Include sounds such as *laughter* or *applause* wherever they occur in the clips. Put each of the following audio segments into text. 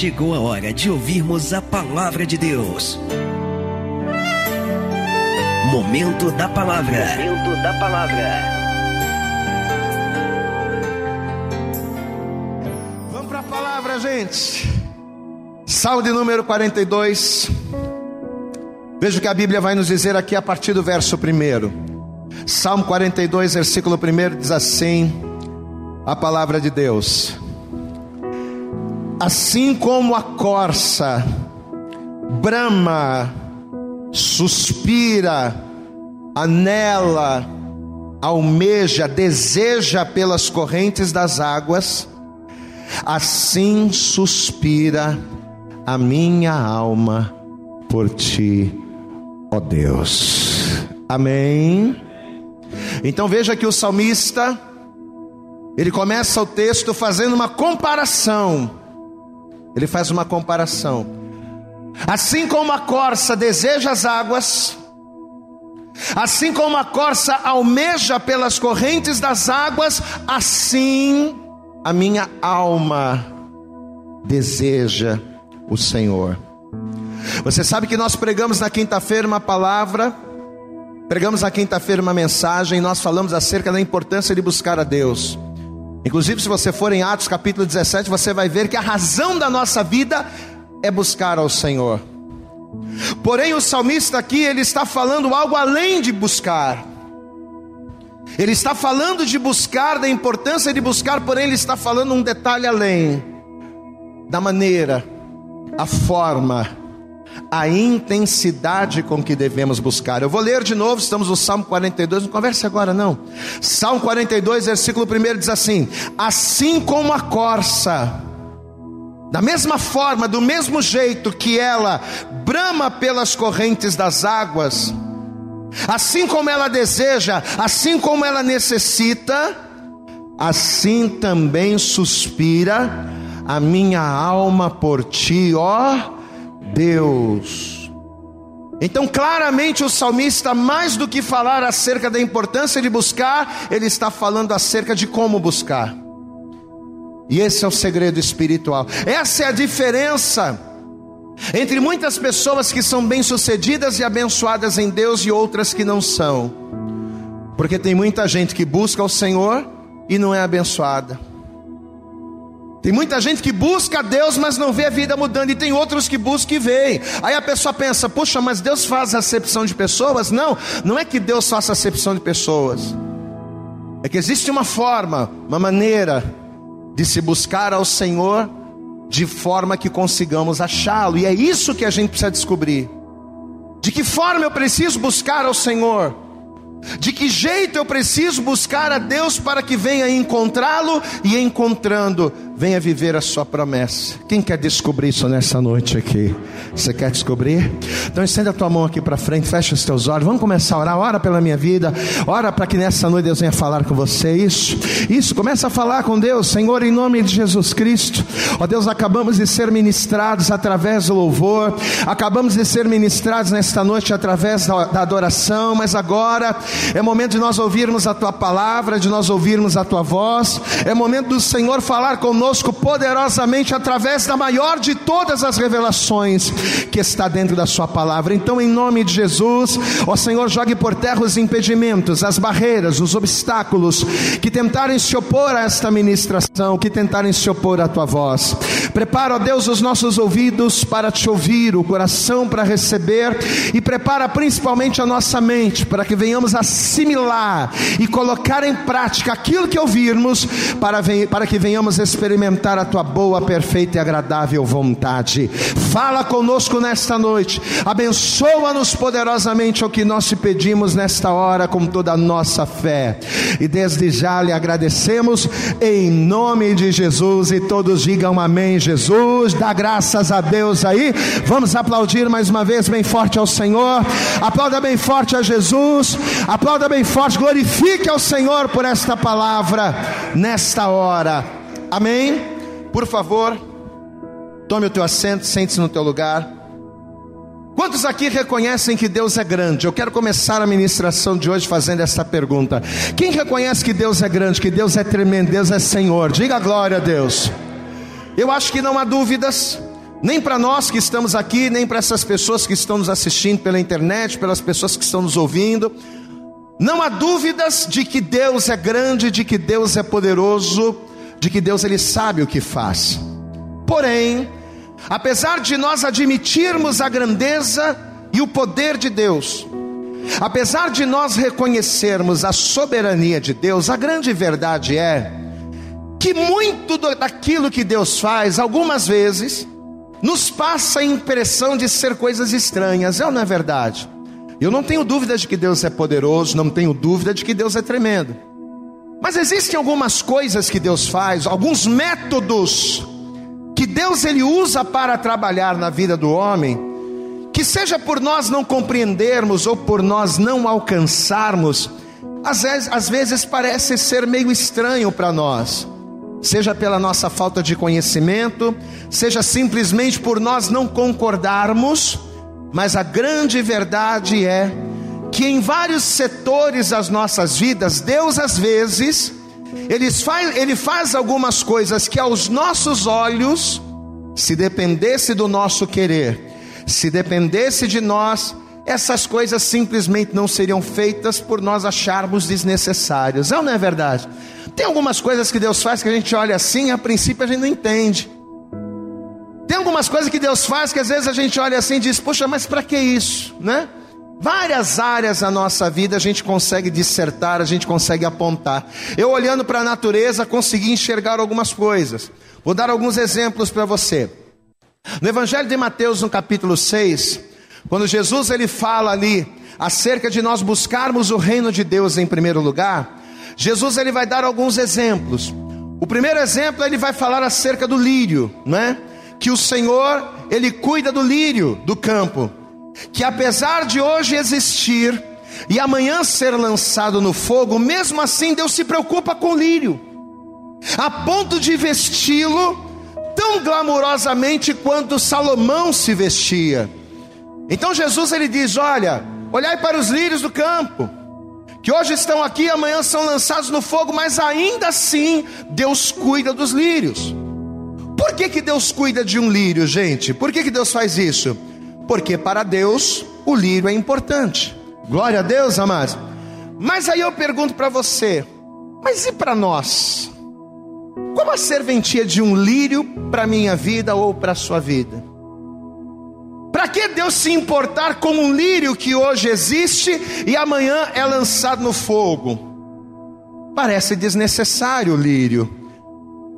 chegou a hora de ouvirmos a palavra de Deus. Momento da palavra. Momento da palavra. Vamos para a palavra, gente. Salmo de número 42. Veja o que a Bíblia vai nos dizer aqui a partir do verso 1. Salmo 42, versículo 1 diz assim: A palavra de Deus. Assim como a corça brama, suspira, anela, almeja, deseja pelas correntes das águas, assim suspira a minha alma por ti, ó Deus. Amém. Então veja que o salmista, ele começa o texto fazendo uma comparação ele faz uma comparação. Assim como a corça deseja as águas, assim como a corça almeja pelas correntes das águas, assim a minha alma deseja o Senhor. Você sabe que nós pregamos na quinta-feira uma palavra, pregamos na quinta-feira uma mensagem, nós falamos acerca da importância de buscar a Deus. Inclusive, se você for em Atos capítulo 17, você vai ver que a razão da nossa vida é buscar ao Senhor. Porém, o salmista aqui, ele está falando algo além de buscar. Ele está falando de buscar, da importância de buscar, porém, ele está falando um detalhe além da maneira, a forma, a intensidade com que devemos buscar. Eu vou ler de novo, estamos no Salmo 42, não converse agora não. Salmo 42, versículo 1 diz assim: Assim como a corça, da mesma forma, do mesmo jeito que ela brama pelas correntes das águas, assim como ela deseja, assim como ela necessita, assim também suspira a minha alma por ti, ó Deus. Então, claramente, o salmista, mais do que falar acerca da importância de buscar, ele está falando acerca de como buscar. E esse é o segredo espiritual. Essa é a diferença entre muitas pessoas que são bem-sucedidas e abençoadas em Deus e outras que não são. Porque tem muita gente que busca o Senhor e não é abençoada. Tem muita gente que busca Deus, mas não vê a vida mudando, e tem outros que buscam e veem. Aí a pessoa pensa: puxa, mas Deus faz acepção de pessoas? Não, não é que Deus faça acepção de pessoas, é que existe uma forma, uma maneira de se buscar ao Senhor de forma que consigamos achá-lo, e é isso que a gente precisa descobrir. De que forma eu preciso buscar ao Senhor? De que jeito eu preciso buscar a Deus para que venha encontrá-lo e encontrando venha viver a sua promessa. Quem quer descobrir isso nessa noite aqui? Você quer descobrir? Então estenda a tua mão aqui para frente, fecha os teus olhos. Vamos começar a orar. Ora pela minha vida. Ora para que nessa noite Deus venha falar com você. Isso. Isso. Começa a falar com Deus, Senhor, em nome de Jesus Cristo. Ó Deus, acabamos de ser ministrados através do louvor. Acabamos de ser ministrados nesta noite através da, da adoração, mas agora é momento de nós ouvirmos a tua palavra, de nós ouvirmos a tua voz. É momento do Senhor falar conosco conosco poderosamente através da maior de todas as revelações que está dentro da Sua palavra. Então, em nome de Jesus, ó Senhor, jogue por terra os impedimentos, as barreiras, os obstáculos que tentarem se opor a esta ministração, que tentarem se opor à Tua voz. Prepara, ó Deus, os nossos ouvidos para te ouvir, o coração para receber e prepara principalmente a nossa mente para que venhamos assimilar e colocar em prática aquilo que ouvirmos para, para que venhamos experimentar experimentar a tua boa, perfeita e agradável vontade. Fala conosco nesta noite, abençoa-nos poderosamente o que nós te pedimos nesta hora com toda a nossa fé. E desde já lhe agradecemos em nome de Jesus e todos digam amém. Jesus, dá graças a Deus aí. Vamos aplaudir mais uma vez bem forte ao Senhor. Aplauda bem forte a Jesus. Aplauda bem forte, glorifique ao Senhor por esta palavra nesta hora. Amém? Por favor, tome o teu assento, sente-se no teu lugar. Quantos aqui reconhecem que Deus é grande? Eu quero começar a ministração de hoje fazendo essa pergunta. Quem reconhece que Deus é grande, que Deus é tremendo, Deus é Senhor? Diga glória a Deus. Eu acho que não há dúvidas Nem para nós que estamos aqui, nem para essas pessoas que estão nos assistindo pela internet, pelas pessoas que estão nos ouvindo. Não há dúvidas de que Deus é grande, de que Deus é poderoso, de que Deus ele sabe o que faz. Porém, apesar de nós admitirmos a grandeza e o poder de Deus, apesar de nós reconhecermos a soberania de Deus, a grande verdade é que muito daquilo que Deus faz, algumas vezes, nos passa a impressão de ser coisas estranhas, é ou não é verdade? Eu não tenho dúvida de que Deus é poderoso, não tenho dúvida de que Deus é tremendo. Mas existem algumas coisas que Deus faz, alguns métodos que Deus ele usa para trabalhar na vida do homem, que seja por nós não compreendermos ou por nós não alcançarmos, às vezes, às vezes parece ser meio estranho para nós. Seja pela nossa falta de conhecimento, seja simplesmente por nós não concordarmos, mas a grande verdade é que em vários setores das nossas vidas, Deus às vezes, ele faz, ele faz algumas coisas que aos nossos olhos, se dependesse do nosso querer, se dependesse de nós, essas coisas simplesmente não seriam feitas por nós acharmos desnecessárias. É ou não é verdade? Tem algumas coisas que Deus faz que a gente olha assim, a princípio a gente não entende. Tem algumas coisas que Deus faz que às vezes a gente olha assim e diz: "Poxa, mas para que isso?", né? Várias áreas da nossa vida a gente consegue dissertar, a gente consegue apontar. Eu olhando para a natureza consegui enxergar algumas coisas. Vou dar alguns exemplos para você. No Evangelho de Mateus, no capítulo 6, quando Jesus ele fala ali acerca de nós buscarmos o reino de Deus em primeiro lugar, Jesus ele vai dar alguns exemplos. O primeiro exemplo ele vai falar acerca do lírio, né? Que o Senhor ele cuida do lírio do campo, que apesar de hoje existir e amanhã ser lançado no fogo, mesmo assim Deus se preocupa com o lírio, a ponto de vesti-lo tão glamurosamente quanto Salomão se vestia. Então Jesus ele diz: Olha, olhai para os lírios do campo que hoje estão aqui e amanhã são lançados no fogo, mas ainda assim Deus cuida dos lírios. Por que, que Deus cuida de um lírio, gente? Por que, que Deus faz isso? Porque para Deus o lírio é importante. Glória a Deus, amados. Mas aí eu pergunto para você: mas e para nós? Qual a serventia de um lírio para minha vida ou para sua vida? Para que Deus se importar com um lírio que hoje existe e amanhã é lançado no fogo? Parece desnecessário o lírio.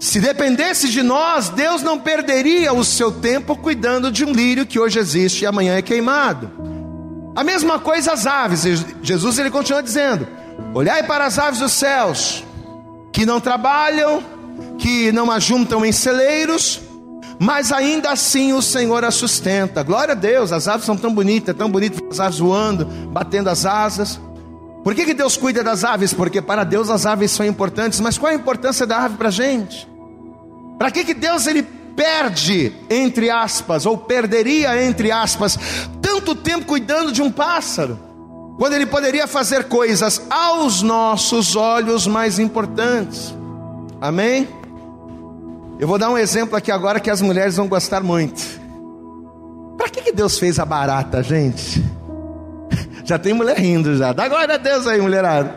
Se dependesse de nós, Deus não perderia o seu tempo cuidando de um lírio que hoje existe e amanhã é queimado. A mesma coisa as aves. Jesus ele continua dizendo: Olhai para as aves dos céus, que não trabalham, que não ajuntam em celeiros, mas ainda assim o Senhor a sustenta. Glória a Deus, as aves são tão bonitas, tão bonitas as aves voando, batendo as asas. Por que, que Deus cuida das aves? Porque para Deus as aves são importantes, mas qual a importância da ave para a gente? Para que, que Deus ele perde, entre aspas, ou perderia, entre aspas, tanto tempo cuidando de um pássaro? Quando ele poderia fazer coisas aos nossos olhos mais importantes. Amém? Eu vou dar um exemplo aqui agora que as mulheres vão gostar muito. Para que, que Deus fez a barata, gente? *laughs* Já tem mulher rindo já. Dá glória a Deus aí, mulherada.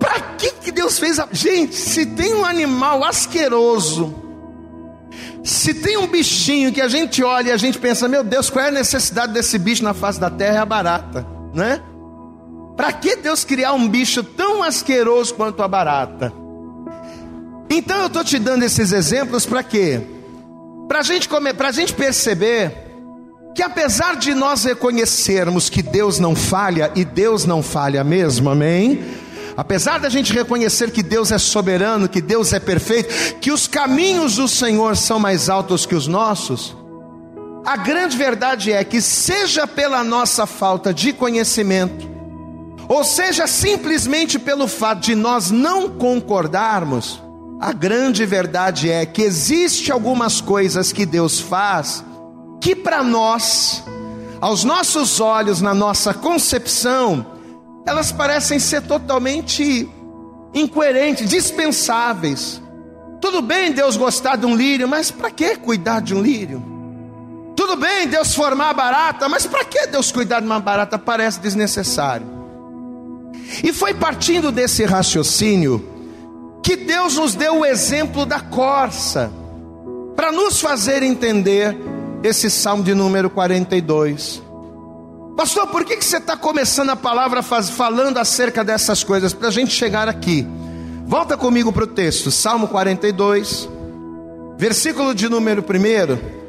Para que, que Deus fez a. Gente, se tem um animal asqueroso, se tem um bichinho que a gente olha e a gente pensa, meu Deus, qual é a necessidade desse bicho na face da terra? É a barata, né? Para que Deus criar um bicho tão asqueroso quanto a barata? Então eu estou te dando esses exemplos para quê? Para gente, gente perceber que apesar de nós reconhecermos que Deus não falha, e Deus não falha mesmo, amém? Apesar da gente reconhecer que Deus é soberano, que Deus é perfeito, que os caminhos do Senhor são mais altos que os nossos, a grande verdade é que, seja pela nossa falta de conhecimento, ou seja simplesmente pelo fato de nós não concordarmos, a grande verdade é que existe algumas coisas que Deus faz que para nós, aos nossos olhos, na nossa concepção, elas parecem ser totalmente incoerentes, dispensáveis. Tudo bem Deus gostar de um lírio, mas para que cuidar de um lírio? Tudo bem Deus formar barata, mas para que Deus cuidar de uma barata? Parece desnecessário. E foi partindo desse raciocínio que Deus nos deu o exemplo da corça, para nos fazer entender esse salmo de número 42. Pastor, por que, que você está começando a palavra faz, falando acerca dessas coisas? Para a gente chegar aqui. Volta comigo para o texto, Salmo 42, versículo de número 1.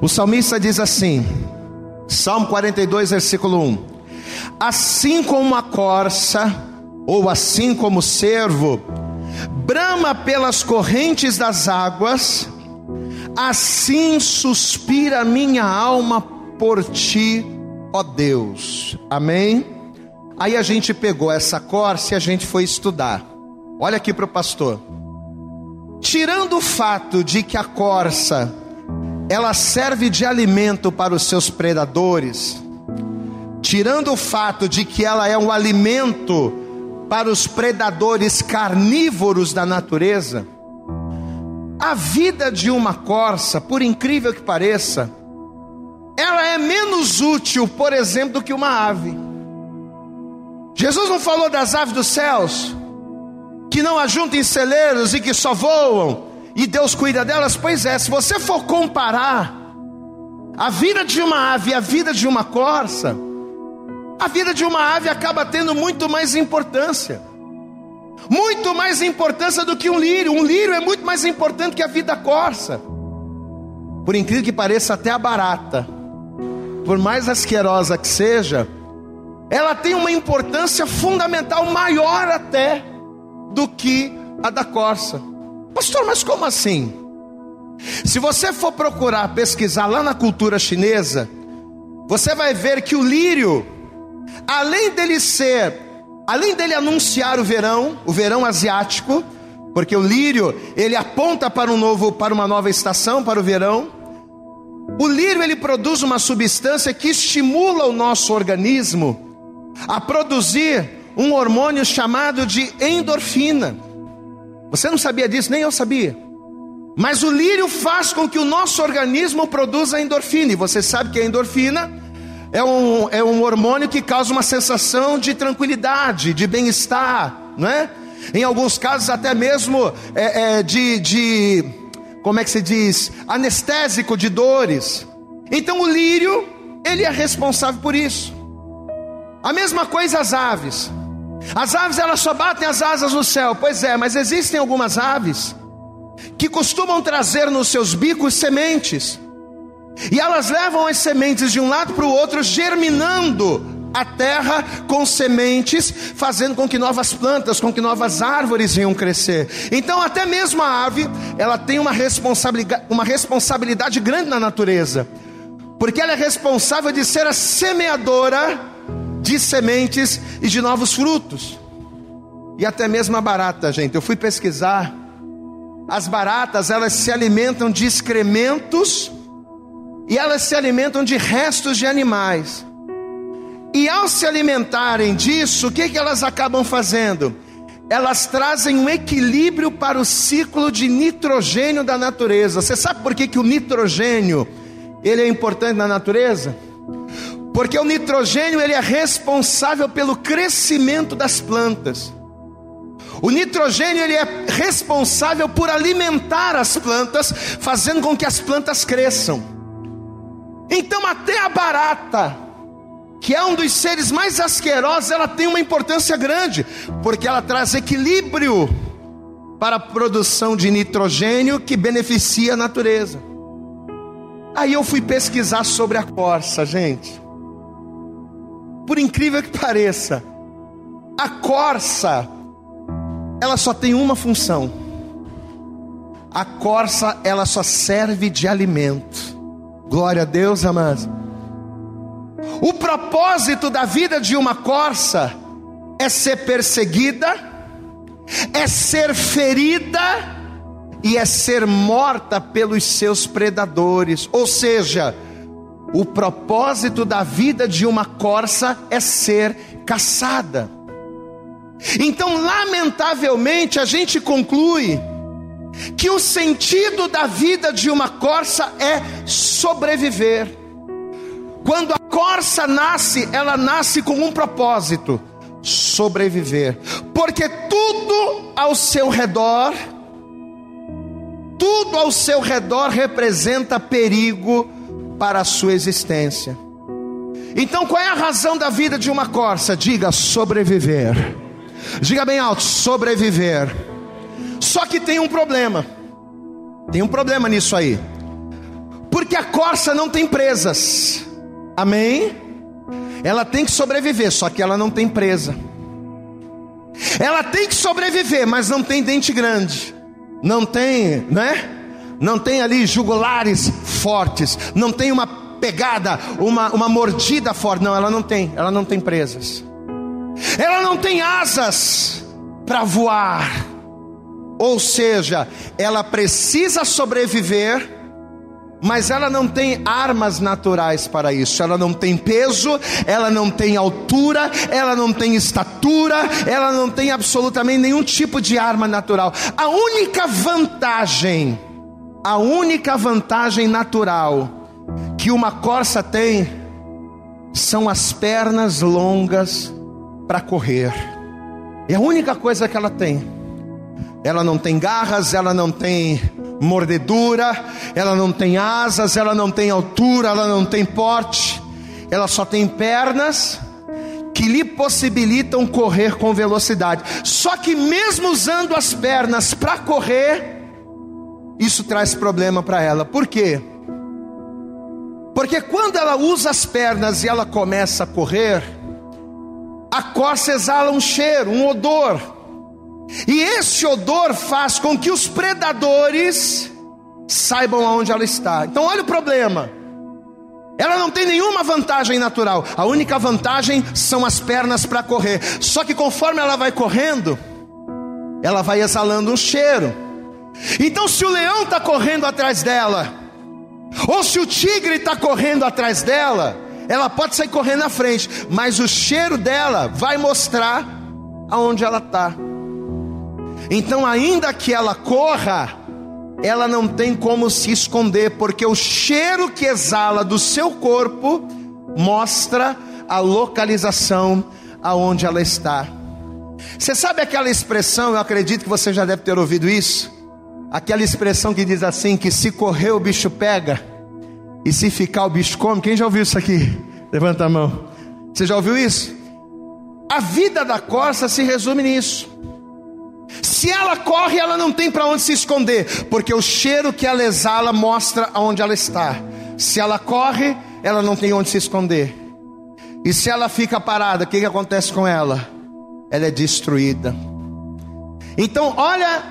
O salmista diz assim: Salmo 42, versículo 1: Assim como a corça, ou assim como o servo, brama pelas correntes das águas, assim suspira minha alma por ti, ó Deus. Amém? Aí a gente pegou essa corça e a gente foi estudar. Olha aqui para o pastor. Tirando o fato de que a corça ela serve de alimento para os seus predadores, tirando o fato de que ela é um alimento para os predadores carnívoros da natureza, a vida de uma corça, por incrível que pareça, ela é menos útil, por exemplo, do que uma ave. Jesus não falou das aves dos céus, que não ajuntam em celeiros e que só voam, e Deus cuida delas? Pois é, se você for comparar a vida de uma ave e a vida de uma corça, a vida de uma ave acaba tendo muito mais importância. Muito mais importância do que um lírio. Um lírio é muito mais importante que a vida corça. Por incrível que pareça, até a barata por mais asquerosa que seja, ela tem uma importância fundamental maior até do que a da corça. Pastor, mas como assim? Se você for procurar pesquisar lá na cultura chinesa, você vai ver que o lírio, além dele ser, além dele anunciar o verão, o verão asiático, porque o lírio, ele aponta para um novo, para uma nova estação, para o verão, o lírio ele produz uma substância que estimula o nosso organismo a produzir um hormônio chamado de endorfina. Você não sabia disso, nem eu sabia. Mas o lírio faz com que o nosso organismo produza endorfina. E você sabe que a endorfina é um, é um hormônio que causa uma sensação de tranquilidade, de bem-estar, não é? Em alguns casos, até mesmo é, é, de, de como é que se diz, anestésico de dores. Então o lírio, ele é responsável por isso. A mesma coisa as aves. As aves elas só batem as asas no céu. Pois é, mas existem algumas aves que costumam trazer nos seus bicos sementes. E elas levam as sementes de um lado para o outro, germinando a terra com sementes, fazendo com que novas plantas, com que novas árvores venham crescer. Então, até mesmo a ave, ela tem uma responsabilidade, uma responsabilidade grande na natureza, porque ela é responsável de ser a semeadora de sementes e de novos frutos. E até mesmo a barata, gente. Eu fui pesquisar. As baratas, elas se alimentam de excrementos e elas se alimentam de restos de animais. E ao se alimentarem disso, o que, que elas acabam fazendo? Elas trazem um equilíbrio para o ciclo de nitrogênio da natureza. Você sabe por que, que o nitrogênio ele é importante na natureza? Porque o nitrogênio ele é responsável pelo crescimento das plantas. O nitrogênio ele é responsável por alimentar as plantas, fazendo com que as plantas cresçam. Então até a barata, que é um dos seres mais asquerosos, ela tem uma importância grande, porque ela traz equilíbrio para a produção de nitrogênio que beneficia a natureza. Aí eu fui pesquisar sobre a corça, gente. Por incrível que pareça, a corça ela só tem uma função. A corça ela só serve de alimento. Glória a Deus, amados. O propósito da vida de uma corça é ser perseguida, é ser ferida e é ser morta pelos seus predadores. Ou seja, o propósito da vida de uma corça é ser caçada. Então, lamentavelmente, a gente conclui que o sentido da vida de uma corça é sobreviver. Quando a corça nasce, ela nasce com um propósito: sobreviver. Porque tudo ao seu redor, tudo ao seu redor representa perigo para a sua existência. Então, qual é a razão da vida de uma corça? Diga sobreviver. Diga bem alto: sobreviver. Só que tem um problema. Tem um problema nisso aí. Porque a corça não tem presas. Amém? Ela tem que sobreviver, só que ela não tem presa. Ela tem que sobreviver, mas não tem dente grande. Não tem, né? Não tem ali jugulares fortes. Não tem uma pegada, uma, uma mordida forte. Não, ela não tem. Ela não tem presas. Ela não tem asas para voar. Ou seja, ela precisa sobreviver, mas ela não tem armas naturais para isso. Ela não tem peso, ela não tem altura, ela não tem estatura, ela não tem absolutamente nenhum tipo de arma natural. A única vantagem, a única vantagem natural que uma corça tem são as pernas longas para correr. É a única coisa que ela tem. Ela não tem garras, ela não tem mordedura, ela não tem asas, ela não tem altura, ela não tem porte, ela só tem pernas que lhe possibilitam correr com velocidade. Só que mesmo usando as pernas para correr, isso traz problema para ela. Por quê? Porque quando ela usa as pernas e ela começa a correr, a corça exala um cheiro, um odor e esse odor faz com que os predadores saibam aonde ela está. Então, olha o problema. Ela não tem nenhuma vantagem natural. A única vantagem são as pernas para correr. Só que conforme ela vai correndo, ela vai exalando um cheiro. Então, se o leão está correndo atrás dela, ou se o tigre está correndo atrás dela, ela pode sair correndo na frente, mas o cheiro dela vai mostrar aonde ela está. Então, ainda que ela corra, ela não tem como se esconder, porque o cheiro que exala do seu corpo mostra a localização aonde ela está. Você sabe aquela expressão, eu acredito que você já deve ter ouvido isso? Aquela expressão que diz assim: que se correr o bicho pega, e se ficar o bicho come. Quem já ouviu isso aqui? Levanta a mão. Você já ouviu isso? A vida da corça se resume nisso. Se ela corre, ela não tem para onde se esconder, porque o cheiro que ela exala mostra aonde ela está. Se ela corre, ela não tem onde se esconder. E se ela fica parada, o que, que acontece com ela? Ela é destruída. Então, olha,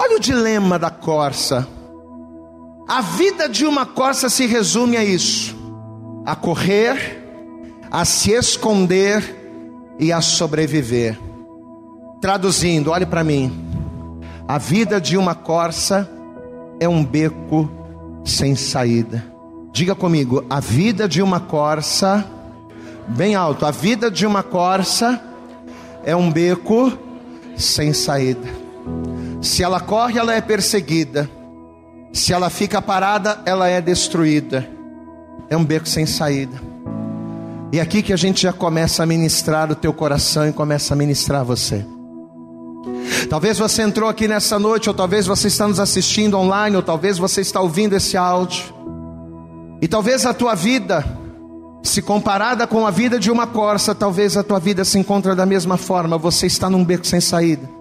olha o dilema da corça. A vida de uma corça se resume a isso: a correr, a se esconder e a sobreviver. Traduzindo, olhe para mim. A vida de uma corça é um beco sem saída. Diga comigo, a vida de uma corça, bem alto, a vida de uma corça é um beco sem saída. Se ela corre, ela é perseguida. Se ela fica parada, ela é destruída. É um beco sem saída. E é aqui que a gente já começa a ministrar o teu coração e começa a ministrar você. Talvez você entrou aqui nessa noite, ou talvez você está nos assistindo online, ou talvez você está ouvindo esse áudio. E talvez a tua vida, se comparada com a vida de uma corça, talvez a tua vida se encontre da mesma forma, você está num beco sem saída.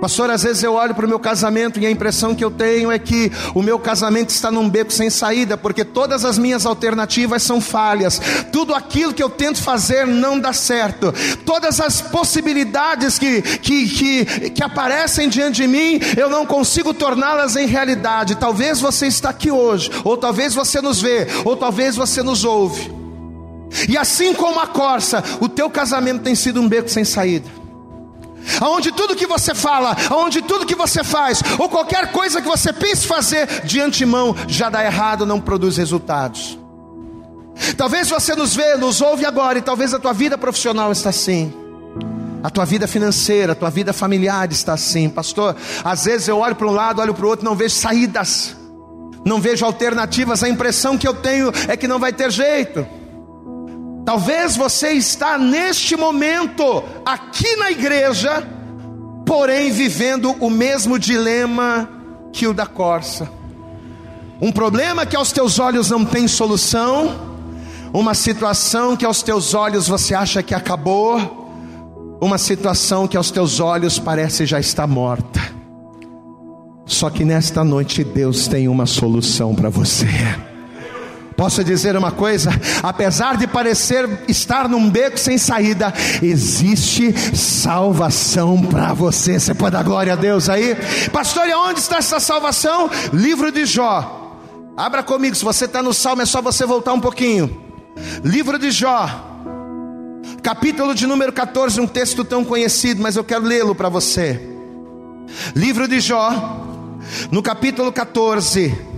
Pastor, às vezes eu olho para o meu casamento e a impressão que eu tenho é que o meu casamento está num beco sem saída, porque todas as minhas alternativas são falhas, tudo aquilo que eu tento fazer não dá certo, todas as possibilidades que, que, que, que aparecem diante de mim, eu não consigo torná-las em realidade. Talvez você está aqui hoje, ou talvez você nos vê, ou talvez você nos ouve. E assim como a corça, o teu casamento tem sido um beco sem saída aonde tudo que você fala, aonde tudo que você faz, ou qualquer coisa que você pense fazer de antemão já dá errado, não produz resultados. Talvez você nos vê, nos ouve agora, e talvez a tua vida profissional está assim. A tua vida financeira, a tua vida familiar está assim, pastor. Às vezes eu olho para um lado, olho para o outro, não vejo saídas, não vejo alternativas. A impressão que eu tenho é que não vai ter jeito. Talvez você está neste momento aqui na igreja, porém vivendo o mesmo dilema que o da corça. Um problema que aos teus olhos não tem solução, uma situação que aos teus olhos você acha que acabou, uma situação que aos teus olhos parece já estar morta. Só que nesta noite Deus tem uma solução para você. Posso dizer uma coisa? Apesar de parecer estar num beco sem saída, existe salvação para você. Você pode dar glória a Deus aí? Pastor, e onde está essa salvação? Livro de Jó. Abra comigo, se você está no salmo, é só você voltar um pouquinho. Livro de Jó, capítulo de número 14, um texto tão conhecido, mas eu quero lê-lo para você. Livro de Jó, no capítulo 14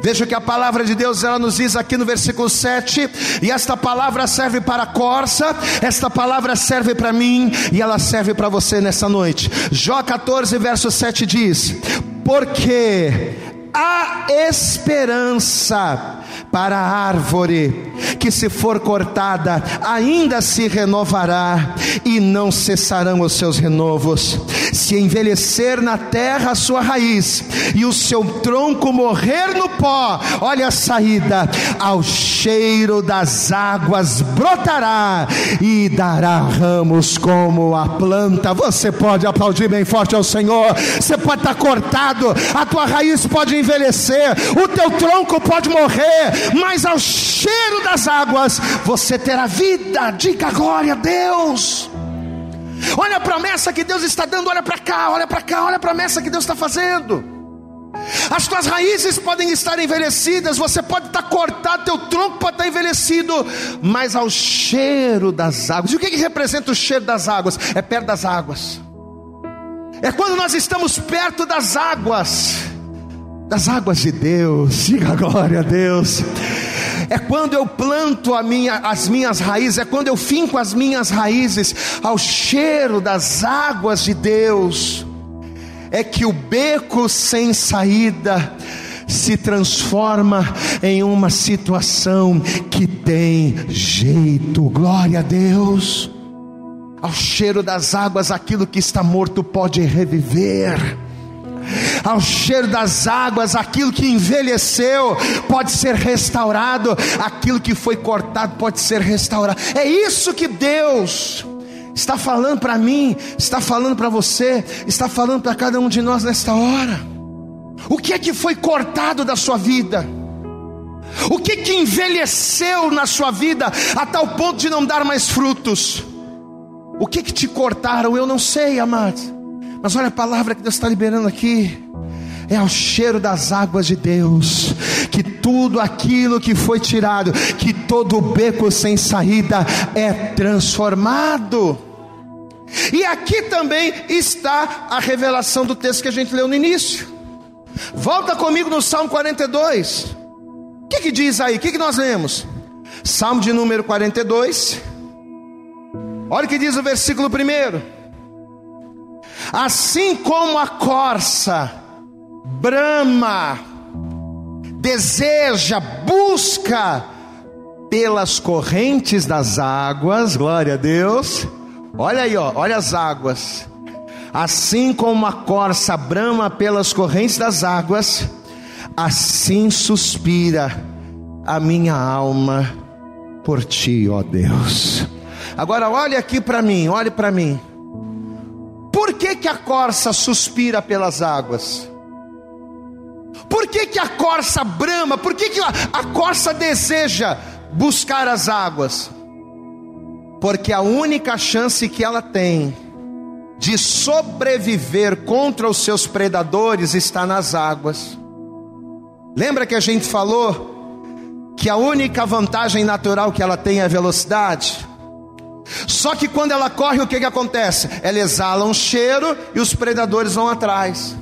Veja que a palavra de Deus ela nos diz aqui no versículo 7, e esta palavra serve para a corça, esta palavra serve para mim e ela serve para você nessa noite. Jó 14, verso 7 diz: Porque há esperança para a árvore que, se for cortada, ainda se renovará e não cessarão os seus renovos. Se envelhecer na terra a sua raiz e o seu tronco morrer no pó, olha a saída, ao cheiro das águas brotará e dará ramos como a planta. Você pode aplaudir bem forte ao Senhor. Você pode estar cortado, a tua raiz pode envelhecer, o teu tronco pode morrer, mas ao cheiro das águas você terá vida. Diga glória a Deus. Olha a promessa que Deus está dando, olha para cá, olha para cá, olha a promessa que Deus está fazendo. As tuas raízes podem estar envelhecidas, você pode estar cortado, teu tronco pode estar envelhecido, mas ao cheiro das águas. E o que, que representa o cheiro das águas? É perto das águas. É quando nós estamos perto das águas, das águas de Deus. Diga glória a Deus é quando eu planto minha, as minhas raízes, é quando eu finco as minhas raízes ao cheiro das águas de Deus, é que o beco sem saída se transforma em uma situação que tem jeito, glória a Deus. Ao cheiro das águas, aquilo que está morto pode reviver ao cheiro das águas, aquilo que envelheceu pode ser restaurado, aquilo que foi cortado pode ser restaurado. É isso que Deus está falando para mim, está falando para você, está falando para cada um de nós nesta hora. O que é que foi cortado da sua vida? O que que envelheceu na sua vida a tal ponto de não dar mais frutos? O que que te cortaram? Eu não sei, amados. Mas olha a palavra que Deus está liberando aqui. É ao cheiro das águas de Deus, que tudo aquilo que foi tirado, que todo beco sem saída é transformado. E aqui também está a revelação do texto que a gente leu no início. Volta comigo no Salmo 42. O que, que diz aí? O que, que nós lemos? Salmo de número 42. Olha o que diz o versículo primeiro. Assim como a corça brama, deseja, busca pelas correntes das águas, glória a Deus. Olha aí, ó, olha as águas. Assim como a corça brama pelas correntes das águas, assim suspira a minha alma por ti, ó Deus. Agora olhe aqui para mim, olhe para mim. Por que, que a corça suspira pelas águas? Por que, que a corça brama? Por que, que a, a corça deseja buscar as águas? Porque a única chance que ela tem de sobreviver contra os seus predadores está nas águas. Lembra que a gente falou que a única vantagem natural que ela tem é a velocidade? Só que quando ela corre, o que, que acontece? Ela exala um cheiro e os predadores vão atrás.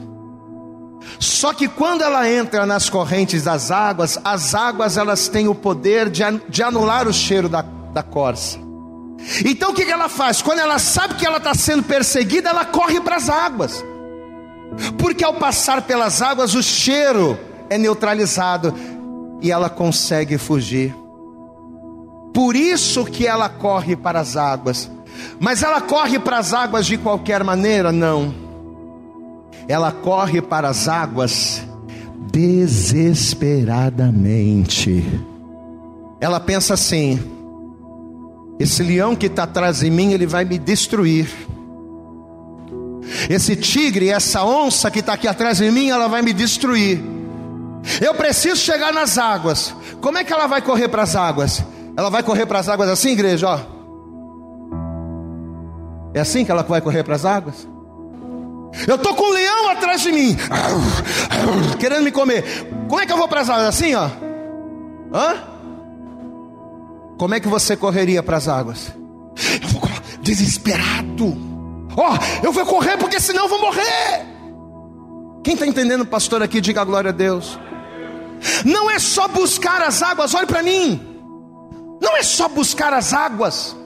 Só que quando ela entra nas correntes das águas, as águas elas têm o poder de, anular o cheiro da, da corça. Então o que ela faz? Quando ela sabe que ela está sendo perseguida, ela corre para as águas. Porque ao passar pelas águas, o cheiro é neutralizado e ela consegue fugir. Por isso que ela corre para as águas. Mas ela corre para as águas de qualquer maneira? Não. Ela corre para as águas desesperadamente. Ela pensa assim: esse leão que está atrás de mim, ele vai me destruir. Esse tigre, essa onça que está aqui atrás de mim, ela vai me destruir. Eu preciso chegar nas águas. Como é que ela vai correr para as águas? Ela vai correr para as águas assim, igreja, ó. É assim que ela vai correr para as águas? Eu tô com um leão atrás de mim, querendo me comer. Como é que eu vou para as águas assim, ó? Hã? Como é que você correria para as águas? Eu vou desesperado. Ó, oh, eu vou correr porque senão eu vou morrer. Quem está entendendo, pastor, aqui, diga a glória a Deus. Não é só buscar as águas, olhe para mim. Não é só buscar as águas.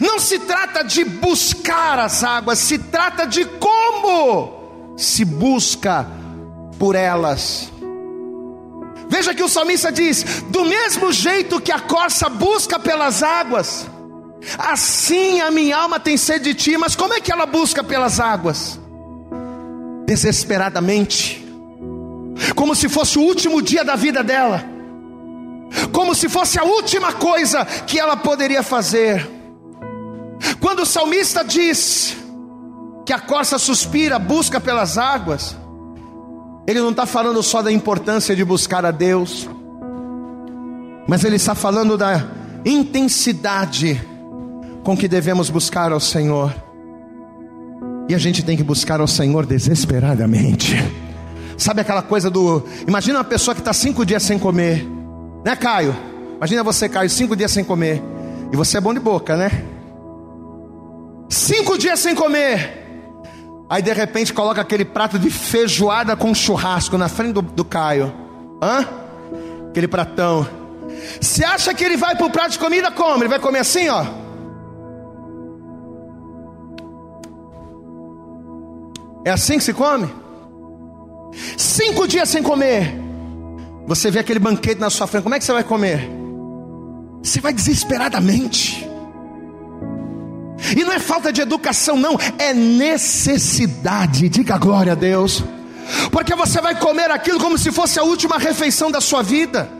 Não se trata de buscar as águas, se trata de como se busca por elas. Veja que o salmista diz: do mesmo jeito que a corça busca pelas águas, assim a minha alma tem sede de ti. Mas como é que ela busca pelas águas? Desesperadamente como se fosse o último dia da vida dela, como se fosse a última coisa que ela poderia fazer. Quando o salmista diz que a corça suspira, busca pelas águas, ele não está falando só da importância de buscar a Deus, mas ele está falando da intensidade com que devemos buscar ao Senhor. E a gente tem que buscar ao Senhor desesperadamente. Sabe aquela coisa do. Imagina uma pessoa que está cinco dias sem comer, né, Caio? Imagina você, Caio, cinco dias sem comer. E você é bom de boca, né? Cinco dias sem comer. Aí de repente coloca aquele prato de feijoada com churrasco na frente do, do Caio. Hã? Aquele pratão. Você acha que ele vai para o prato de comida? Como? Ele vai comer assim, ó. É assim que se come? Cinco dias sem comer. Você vê aquele banquete na sua frente, como é que você vai comer? Você vai desesperadamente. E não é falta de educação, não, é necessidade. Diga glória a Deus. Porque você vai comer aquilo como se fosse a última refeição da sua vida.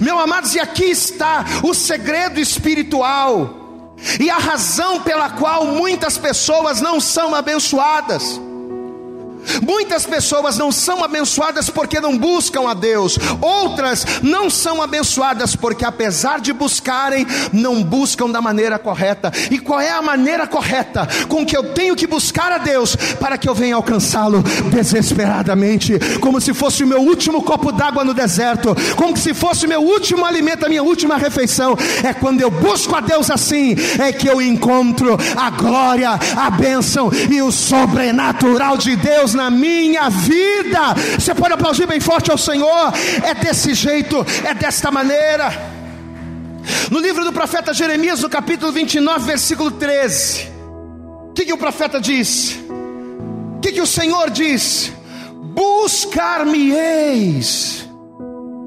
Meu amados, e aqui está o segredo espiritual e a razão pela qual muitas pessoas não são abençoadas. Muitas pessoas não são abençoadas porque não buscam a Deus, outras não são abençoadas porque, apesar de buscarem, não buscam da maneira correta. E qual é a maneira correta com que eu tenho que buscar a Deus para que eu venha alcançá-lo desesperadamente, como se fosse o meu último copo d'água no deserto, como se fosse o meu último alimento, a minha última refeição? É quando eu busco a Deus assim, é que eu encontro a glória, a bênção e o sobrenatural de Deus na minha vida. Você pode aplaudir bem forte ao Senhor. É desse jeito, é desta maneira. No livro do profeta Jeremias, no capítulo 29, versículo 13, o que, que o profeta diz? O que, que o Senhor diz? Buscar-me-eis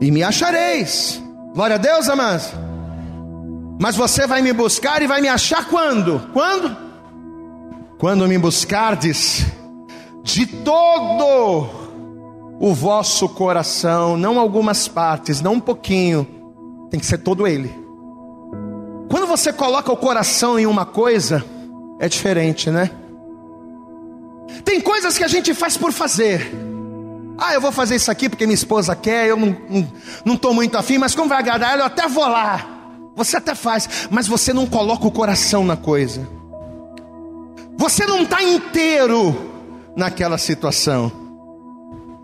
e me achareis. Glória a Deus, amados. Mas você vai me buscar e vai me achar quando? Quando? Quando me buscardes de todo o vosso coração, não algumas partes, não um pouquinho, tem que ser todo ele. Quando você coloca o coração em uma coisa, é diferente, né? Tem coisas que a gente faz por fazer. Ah, eu vou fazer isso aqui porque minha esposa quer, eu não estou não, muito afim, mas como vai agradar ela, eu até vou lá. Você até faz, mas você não coloca o coração na coisa. Você não está inteiro naquela situação.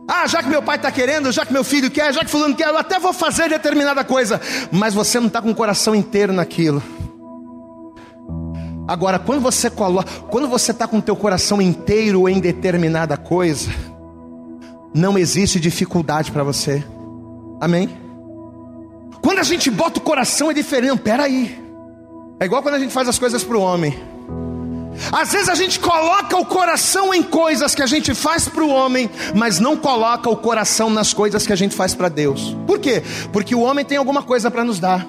Ah, já que meu pai está querendo, já que meu filho quer, já que fulano quer, eu até vou fazer determinada coisa, mas você não está com o coração inteiro naquilo. Agora, quando você coloca, quando você está com o teu coração inteiro em determinada coisa, não existe dificuldade para você. Amém? Quando a gente bota o coração é diferente. Não, peraí. É igual quando a gente faz as coisas para o homem. Às vezes a gente coloca o coração em coisas que a gente faz para o homem, mas não coloca o coração nas coisas que a gente faz para Deus. Por quê? Porque o homem tem alguma coisa para nos dar.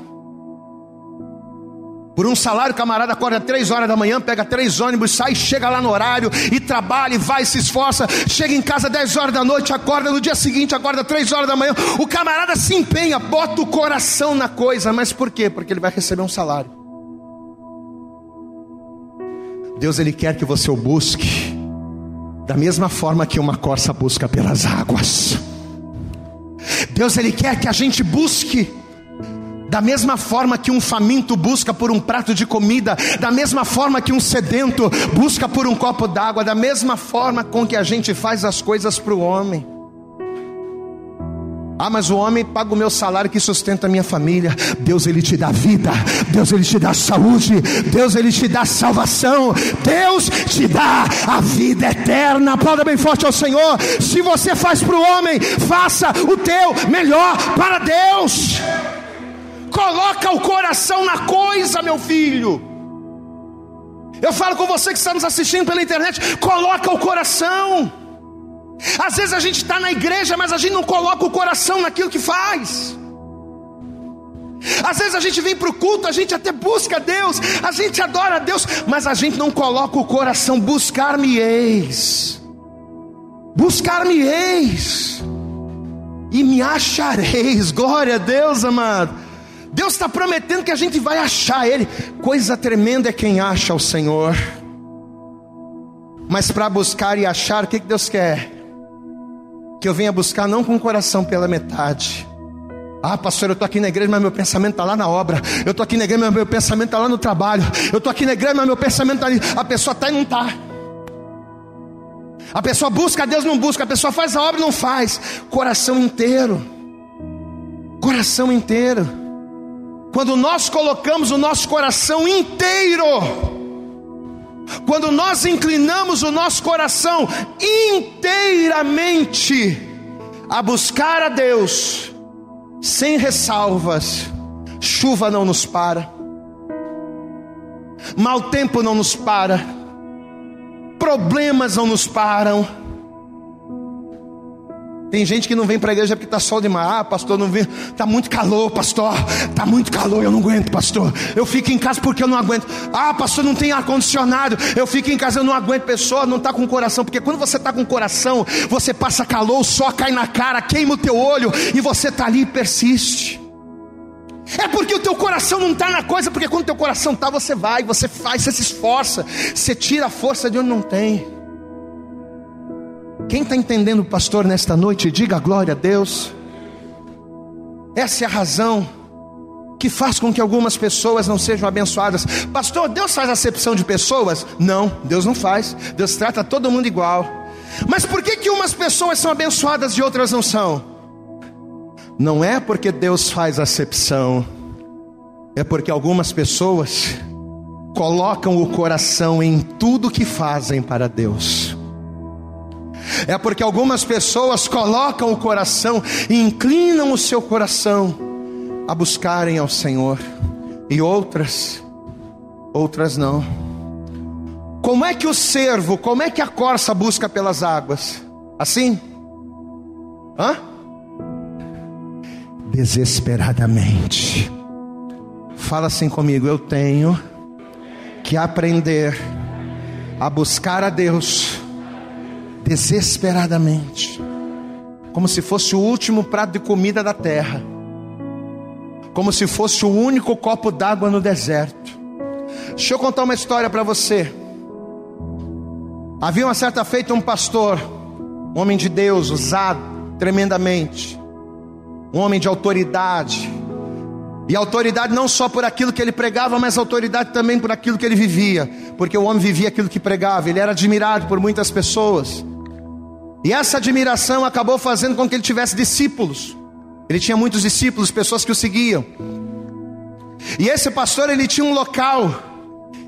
Por um salário, o camarada acorda três horas da manhã, pega três ônibus, sai, chega lá no horário e trabalha, e vai, se esforça, chega em casa dez horas da noite, acorda no dia seguinte, acorda três horas da manhã. O camarada se empenha, bota o coração na coisa, mas por quê? Porque ele vai receber um salário. Deus ele quer que você o busque da mesma forma que uma corça busca pelas águas. Deus ele quer que a gente busque da mesma forma que um faminto busca por um prato de comida, da mesma forma que um sedento busca por um copo d'água, da mesma forma com que a gente faz as coisas para o homem. Ah, mas o homem paga o meu salário que sustenta a minha família. Deus ele te dá vida, Deus ele te dá saúde, Deus ele te dá salvação, Deus te dá a vida eterna. Aplauda bem forte ao Senhor. Se você faz para o homem, faça o teu melhor para Deus. Coloca o coração na coisa, meu filho. Eu falo com você que está nos assistindo pela internet, coloca o coração. Às vezes a gente está na igreja, mas a gente não coloca o coração naquilo que faz. Às vezes a gente vem para o culto, a gente até busca Deus, a gente adora Deus, mas a gente não coloca o coração. Buscar-me-eis, buscar-me-eis, e me achareis. Glória a Deus, amado. Deus está prometendo que a gente vai achar Ele. Coisa tremenda é quem acha o Senhor. Mas para buscar e achar, o que, que Deus quer? Que eu venha buscar não com o coração pela metade. Ah, pastor, eu estou aqui na igreja, mas meu pensamento está lá na obra. Eu estou aqui na igreja, mas meu pensamento está lá no trabalho. Eu estou aqui na igreja, mas meu pensamento está ali. A pessoa está e não está. A pessoa busca, Deus não busca. A pessoa faz a obra não faz. Coração inteiro. Coração inteiro. Quando nós colocamos o nosso coração inteiro, quando nós inclinamos o nosso coração inteiramente a buscar a Deus, sem ressalvas, chuva não nos para, mau tempo não nos para, problemas não nos param tem gente que não vem para a igreja porque está sol demais. Ah, pastor, não vem. Está muito calor, pastor. Está muito calor, eu não aguento, pastor. Eu fico em casa porque eu não aguento. Ah, pastor, não tem ar-condicionado. Eu fico em casa, eu não aguento. Pessoa não está com coração. Porque quando você está com coração, você passa calor, o sol cai na cara, queima o teu olho e você está ali e persiste. É porque o teu coração não está na coisa, porque quando o teu coração está, você vai, você faz, você se esforça, você tira a força de onde não tem. Quem está entendendo, pastor, nesta noite, diga glória a Deus. Essa é a razão que faz com que algumas pessoas não sejam abençoadas. Pastor, Deus faz acepção de pessoas? Não, Deus não faz. Deus trata todo mundo igual. Mas por que que umas pessoas são abençoadas e outras não são? Não é porque Deus faz acepção, é porque algumas pessoas colocam o coração em tudo que fazem para Deus é porque algumas pessoas colocam o coração e inclinam o seu coração a buscarem ao Senhor, e outras, outras não. Como é que o servo, como é que a corça busca pelas águas? Assim? Hã? Desesperadamente. Fala assim comigo, eu tenho que aprender a buscar a Deus desesperadamente, como se fosse o último prato de comida da terra, como se fosse o único copo d'água no deserto. Deixa eu contar uma história para você. Havia uma certa feita um pastor, um homem de Deus, usado tremendamente, um homem de autoridade, e autoridade não só por aquilo que ele pregava, mas autoridade também por aquilo que ele vivia, porque o homem vivia aquilo que pregava, ele era admirado por muitas pessoas. E essa admiração acabou fazendo com que ele tivesse discípulos. Ele tinha muitos discípulos, pessoas que o seguiam. E esse pastor ele tinha um local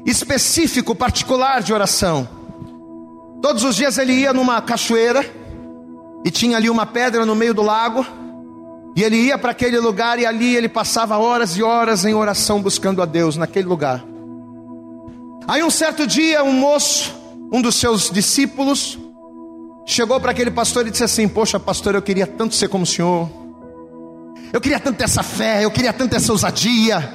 específico, particular de oração. Todos os dias ele ia numa cachoeira e tinha ali uma pedra no meio do lago. E ele ia para aquele lugar e ali ele passava horas e horas em oração buscando a Deus naquele lugar. Aí um certo dia, um moço, um dos seus discípulos, chegou para aquele pastor e disse assim: Poxa, pastor, eu queria tanto ser como o senhor. Eu queria tanto essa fé, eu queria tanto essa ousadia.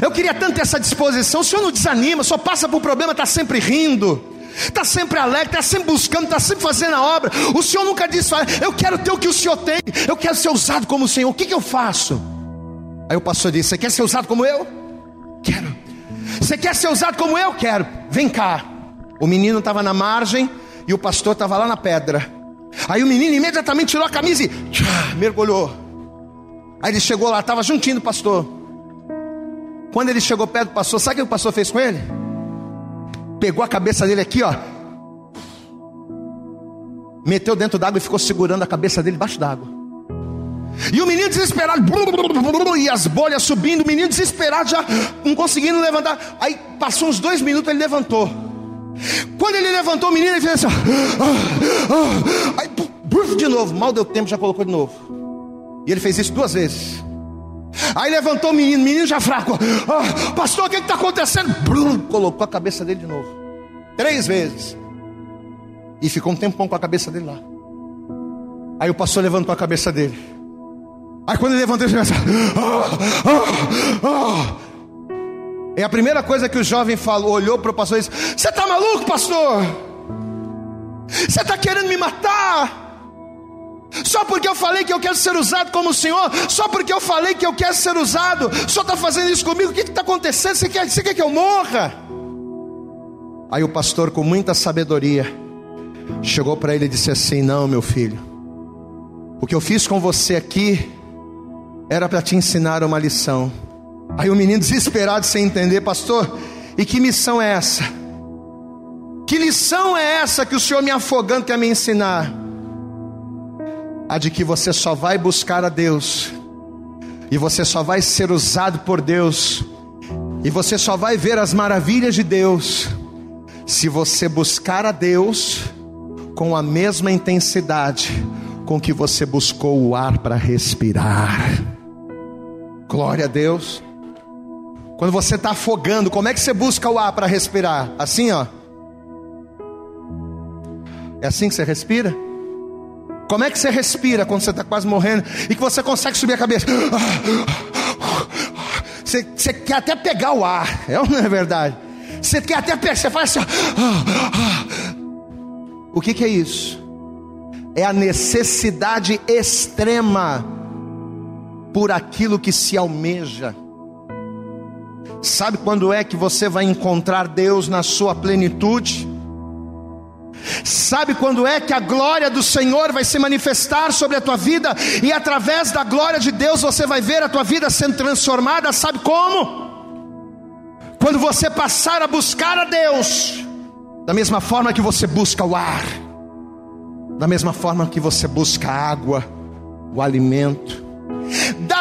Eu queria tanto essa disposição. O senhor não desanima, só passa por problema, está sempre rindo está sempre alegre, está sempre buscando, está sempre fazendo a obra. O Senhor nunca disse: Eu quero ter o que o Senhor tem, eu quero ser usado como o Senhor. O que, que eu faço? Aí o pastor disse: Você quer ser usado como eu? Quero. Você quer ser usado como eu? Quero. Vem cá. O menino estava na margem e o pastor estava lá na pedra. Aí o menino imediatamente tirou a camisa e tchá, mergulhou. Aí ele chegou lá, estava juntinho do pastor. Quando ele chegou perto do pastor, sabe o que o pastor fez com ele? pegou a cabeça dele aqui, ó. Meteu dentro d'água e ficou segurando a cabeça dele debaixo d'água. E o menino desesperado, e as bolhas subindo, o menino desesperado já não conseguindo levantar. Aí passou uns dois minutos, ele levantou. Quando ele levantou, o menino ele fez assim: ah, aí, de novo, mal deu tempo, já colocou de novo. E ele fez isso duas vezes. Aí levantou o menino, menino já fraco. Ah, pastor, o que está acontecendo? Brum, colocou a cabeça dele de novo. Três vezes. E ficou um tempão com a cabeça dele lá. Aí o pastor levantou a cabeça dele. Aí quando ele levantou, ele disse: ah, ah, ah. É a primeira coisa que o jovem falou, olhou para o pastor e disse: Você está maluco, pastor? Você está querendo me matar? Só porque eu falei que eu quero ser usado como o Senhor, só porque eu falei que eu quero ser usado, Senhor está fazendo isso comigo, o que está acontecendo? Você quer, você quer que eu morra? Aí o pastor, com muita sabedoria, chegou para ele e disse assim: Não, meu filho, o que eu fiz com você aqui era para te ensinar uma lição. Aí o menino, desesperado, sem entender, pastor, e que missão é essa? Que lição é essa que o Senhor me afogando quer me ensinar? a de que você só vai buscar a Deus, e você só vai ser usado por Deus, e você só vai ver as maravilhas de Deus, se você buscar a Deus com a mesma intensidade com que você buscou o ar para respirar. Glória a Deus. Quando você está afogando, como é que você busca o ar para respirar? Assim, ó. É assim que você respira? Como é que você respira quando você está quase morrendo e que você consegue subir a cabeça? Você, você quer até pegar o ar, *laughs* é ou não é verdade? Você quer até pegar, você faz assim. O que, que é isso? É a necessidade extrema por aquilo que se almeja. Sabe quando é que você vai encontrar Deus na sua plenitude? Sabe quando é que a glória do Senhor vai se manifestar sobre a tua vida e através da glória de Deus você vai ver a tua vida sendo transformada? Sabe como? Quando você passar a buscar a Deus, da mesma forma que você busca o ar, da mesma forma que você busca a água, o alimento,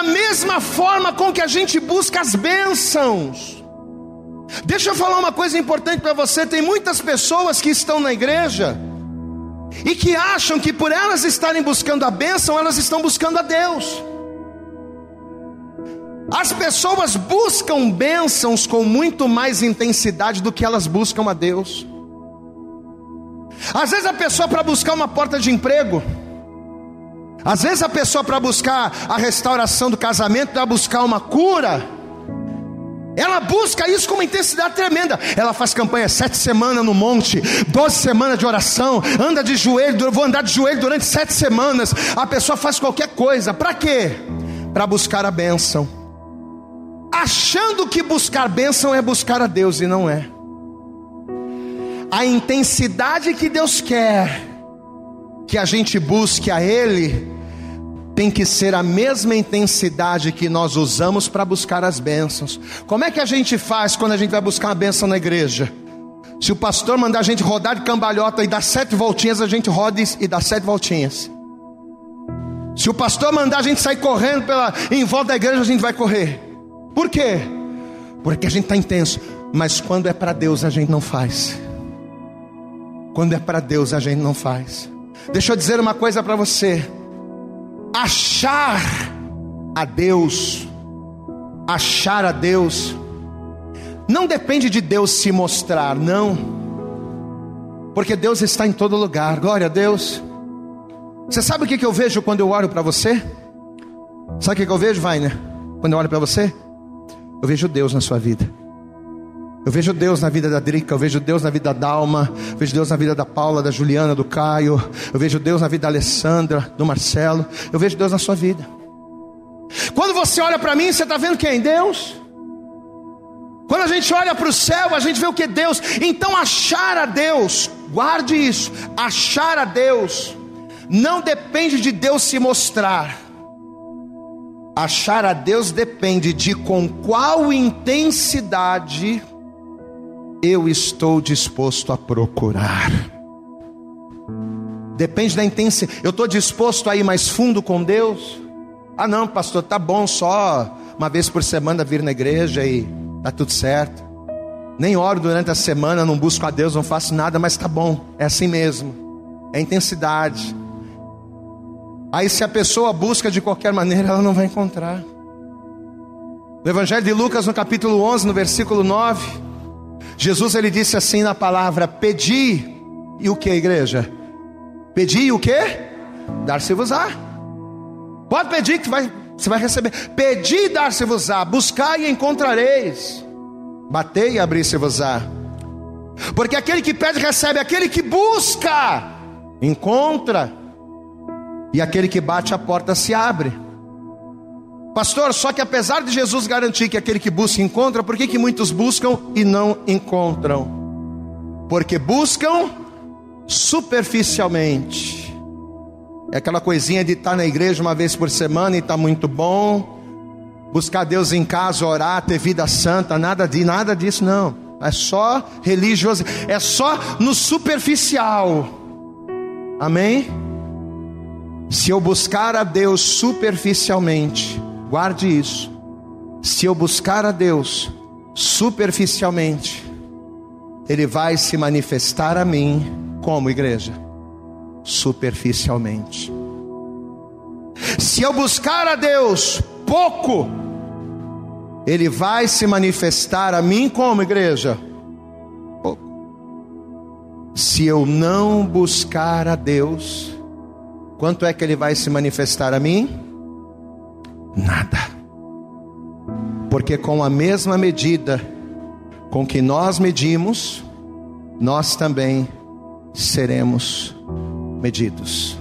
da mesma forma com que a gente busca as bênçãos. Deixa eu falar uma coisa importante para você: tem muitas pessoas que estão na igreja e que acham que por elas estarem buscando a bênção, elas estão buscando a Deus. As pessoas buscam bênçãos com muito mais intensidade do que elas buscam a Deus. Às vezes a pessoa para buscar uma porta de emprego, às vezes a pessoa para buscar a restauração do casamento, para buscar uma cura, ela busca isso com uma intensidade tremenda. Ela faz campanha sete semanas no monte, doze semanas de oração, anda de joelho, vou andar de joelho durante sete semanas. A pessoa faz qualquer coisa. Para quê? Para buscar a bênção. Achando que buscar bênção é buscar a Deus e não é. A intensidade que Deus quer que a gente busque a Ele tem que ser a mesma intensidade que nós usamos para buscar as bênçãos. Como é que a gente faz quando a gente vai buscar uma bênção na igreja? Se o pastor mandar a gente rodar de cambalhota e dar sete voltinhas, a gente roda e dá sete voltinhas. Se o pastor mandar a gente sair correndo pela, em volta da igreja, a gente vai correr. Por quê? Porque a gente está intenso. Mas quando é para Deus, a gente não faz. Quando é para Deus, a gente não faz. Deixa eu dizer uma coisa para você. Achar a Deus, achar a Deus, não depende de Deus se mostrar, não, porque Deus está em todo lugar, glória a Deus. Você sabe o que eu vejo quando eu oro para você? Sabe o que eu vejo, Vainer? Quando eu olho para você? Eu vejo Deus na sua vida. Eu vejo Deus na vida da Drica, eu vejo Deus na vida da Dalma, eu vejo Deus na vida da Paula, da Juliana, do Caio, eu vejo Deus na vida da Alessandra, do Marcelo, eu vejo Deus na sua vida. Quando você olha para mim, você está vendo quem? Deus. Quando a gente olha para o céu, a gente vê o que? Deus. Então, achar a Deus, guarde isso: achar a Deus, não depende de Deus se mostrar. Achar a Deus depende de com qual intensidade eu estou disposto a procurar. Depende da intensidade. Eu estou disposto a ir mais fundo com Deus? Ah, não, pastor, tá bom só uma vez por semana vir na igreja e tá tudo certo. Nem oro durante a semana, não busco a Deus, não faço nada, mas tá bom, é assim mesmo. É intensidade. Aí, se a pessoa busca de qualquer maneira, ela não vai encontrar. No Evangelho de Lucas, no capítulo 11, no versículo 9. Jesus ele disse assim na palavra: Pedi, e o que, igreja? Pedi e o que? Dar-se-vos-á. Pode pedir que vai, você vai receber. Pedi dar-se-vos-á. Buscar e encontrareis. Batei e abrir-se-vos-á. Porque aquele que pede recebe, aquele que busca encontra, e aquele que bate a porta se abre. Pastor, só que apesar de Jesus garantir que aquele que busca encontra, por que, que muitos buscam e não encontram? Porque buscam superficialmente. É aquela coisinha de estar na igreja uma vez por semana e está muito bom. Buscar Deus em casa, orar, ter vida santa, nada de nada disso não. É só religioso, é só no superficial. Amém? Se eu buscar a Deus superficialmente, Guarde isso. Se eu buscar a Deus superficialmente, Ele vai se manifestar a mim como igreja? Superficialmente. Se eu buscar a Deus pouco, Ele vai se manifestar a mim como igreja? Pouco. Se eu não buscar a Deus, quanto é que Ele vai se manifestar a mim? Nada. Porque com a mesma medida com que nós medimos, nós também seremos medidos.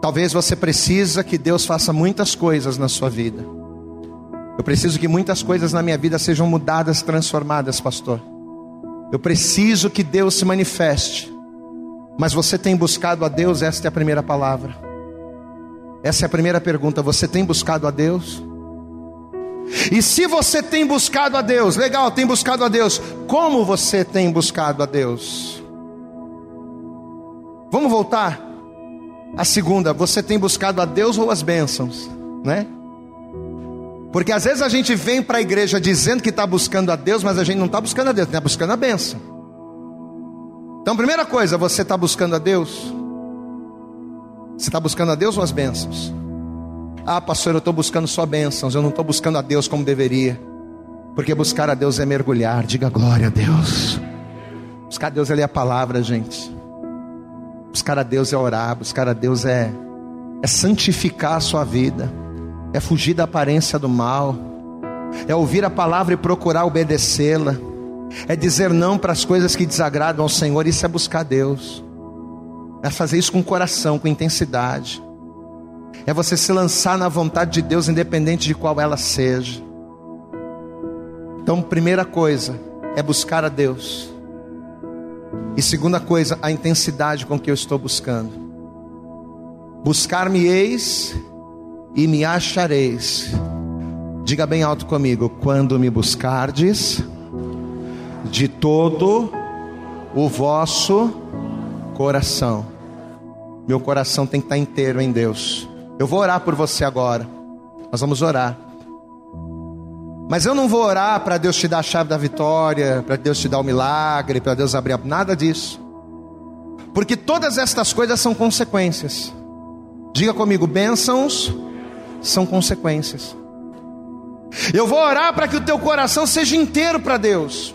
Talvez você precisa que Deus faça muitas coisas na sua vida. Eu preciso que muitas coisas na minha vida sejam mudadas, transformadas, pastor. Eu preciso que Deus se manifeste. Mas você tem buscado a Deus, esta é a primeira palavra. Essa é a primeira pergunta. Você tem buscado a Deus? E se você tem buscado a Deus, legal, tem buscado a Deus, como você tem buscado a Deus? Vamos voltar? A segunda, você tem buscado a Deus ou as bênçãos, né? Porque às vezes a gente vem para a igreja dizendo que está buscando a Deus, mas a gente não está buscando a Deus, está buscando a bênção. Então, primeira coisa, você está buscando a Deus? Você está buscando a Deus ou as bênçãos? Ah, pastor, eu estou buscando só bênçãos, eu não estou buscando a Deus como deveria. Porque buscar a Deus é mergulhar, diga glória a Deus. Buscar a Deus é ler a palavra, gente. Buscar a Deus é orar, buscar a Deus é, é santificar a sua vida, é fugir da aparência do mal, é ouvir a palavra e procurar obedecê-la, é dizer não para as coisas que desagradam ao Senhor, isso é buscar Deus é fazer isso com coração, com intensidade. É você se lançar na vontade de Deus, independente de qual ela seja. Então, primeira coisa é buscar a Deus. E segunda coisa, a intensidade com que eu estou buscando. Buscar-me-eis e me achareis. Diga bem alto comigo: quando me buscardes de todo o vosso coração. Meu coração tem que estar inteiro em Deus. Eu vou orar por você agora. Nós vamos orar. Mas eu não vou orar para Deus te dar a chave da vitória, para Deus te dar o milagre, para Deus abrir a... nada disso. Porque todas estas coisas são consequências. Diga comigo: bênçãos são consequências. Eu vou orar para que o teu coração seja inteiro para Deus.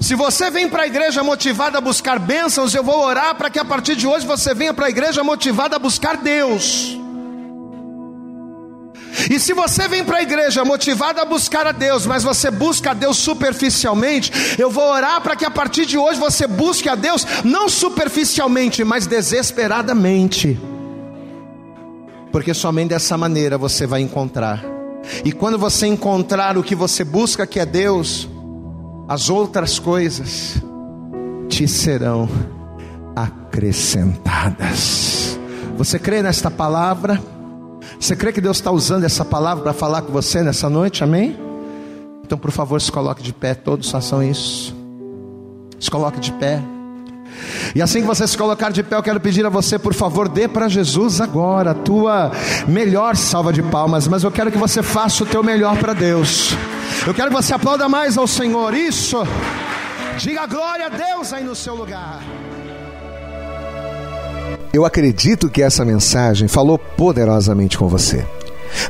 Se você vem para a igreja motivado a buscar bênçãos, eu vou orar para que a partir de hoje você venha para a igreja motivado a buscar Deus. E se você vem para a igreja motivado a buscar a Deus, mas você busca a Deus superficialmente, eu vou orar para que a partir de hoje você busque a Deus não superficialmente, mas desesperadamente. Porque somente dessa maneira você vai encontrar. E quando você encontrar o que você busca, que é Deus, as outras coisas te serão acrescentadas. Você crê nesta palavra? Você crê que Deus está usando essa palavra para falar com você nessa noite? Amém? Então, por favor, se coloque de pé, todos façam isso. Se coloque de pé. E assim que você se colocar de pé, eu quero pedir a você, por favor, dê para Jesus agora a tua melhor salva de palmas, mas eu quero que você faça o teu melhor para Deus. Eu quero que você aplauda mais ao Senhor. Isso. Diga glória a Deus aí no seu lugar. Eu acredito que essa mensagem falou poderosamente com você.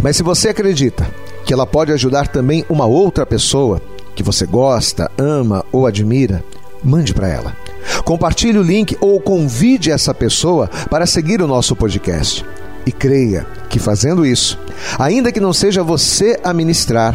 Mas se você acredita que ela pode ajudar também uma outra pessoa que você gosta, ama ou admira, mande para ela. Compartilhe o link ou convide essa pessoa para seguir o nosso podcast. E creia que fazendo isso, ainda que não seja você a ministrar,